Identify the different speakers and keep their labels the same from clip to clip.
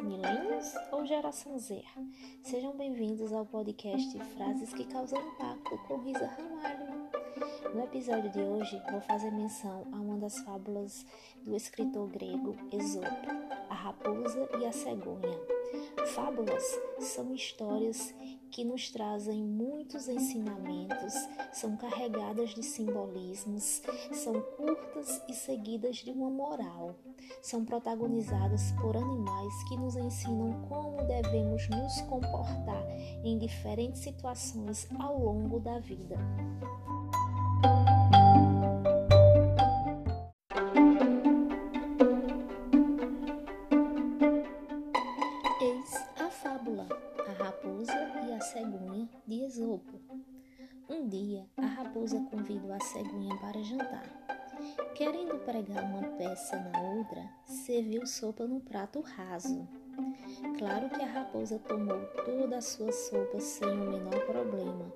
Speaker 1: milênios ou geração Z. Sejam bem-vindos ao podcast Frases que Causam Impacto com Risa Ramalho. No episódio de hoje, vou fazer menção a uma das fábulas do escritor grego Esopo, A Raposa e a Cegonha. Fábulas são histórias que nos trazem muitos ensinamentos, são carregadas de simbolismos, são curtas e seguidas de uma moral. São protagonizadas por animais que nos ensinam como devemos nos comportar em diferentes situações ao longo da vida. Cegonha de Esopo. Um dia, a raposa convidou a cegonha para jantar. Querendo pregar uma peça na outra, serviu sopa num prato raso. Claro que a raposa tomou toda a sua sopa sem o menor problema,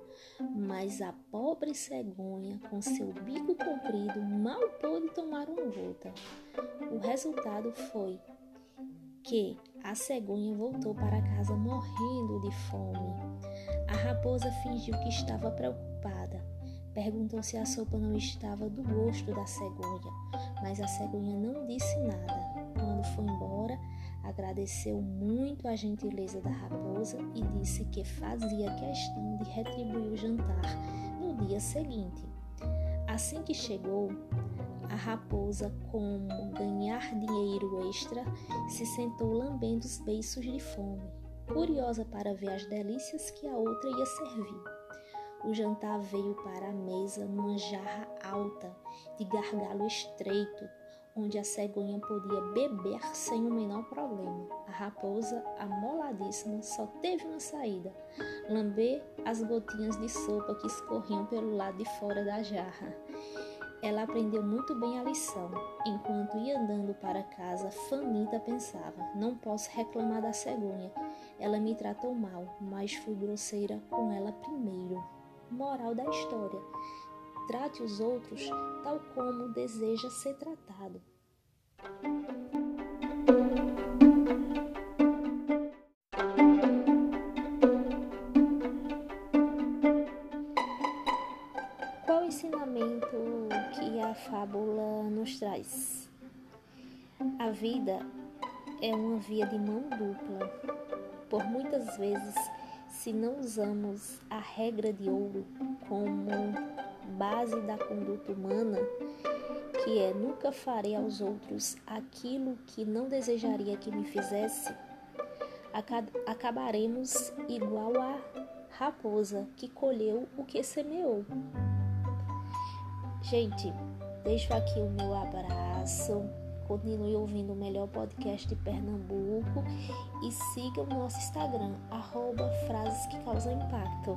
Speaker 1: mas a pobre cegonha, com seu bico comprido, mal pôde tomar uma gota. O resultado foi que a cegonha voltou para casa morrendo de fome. A raposa fingiu que estava preocupada. Perguntou se a sopa não estava do gosto da cegonha, mas a cegonha não disse nada. Quando foi embora, agradeceu muito a gentileza da raposa e disse que fazia questão de retribuir o jantar no dia seguinte. Assim que chegou, a raposa, como ganhar dinheiro extra, se sentou lambendo os beiços de fome, curiosa para ver as delícias que a outra ia servir. O jantar veio para a mesa numa jarra alta, de gargalo estreito, onde a cegonha podia beber sem o menor problema. A raposa, amoladíssima, só teve uma saída: lamber as gotinhas de sopa que escorriam pelo lado de fora da jarra. Ela aprendeu muito bem a lição. Enquanto ia andando para casa, faminta pensava: não posso reclamar da cegonha. Ela me tratou mal, mas fui grosseira com ela primeiro. Moral da história: trate os outros tal como deseja ser tratado. Ensinamento que a fábula nos traz? A vida é uma via de mão dupla. Por muitas vezes, se não usamos a regra de ouro como base da conduta humana, que é nunca farei aos outros aquilo que não desejaria que me fizesse, acabaremos igual a raposa que colheu o que semeou. Gente, deixo aqui o meu abraço. Continue ouvindo o melhor podcast de Pernambuco e siga o nosso Instagram, arroba frases que causam impacto.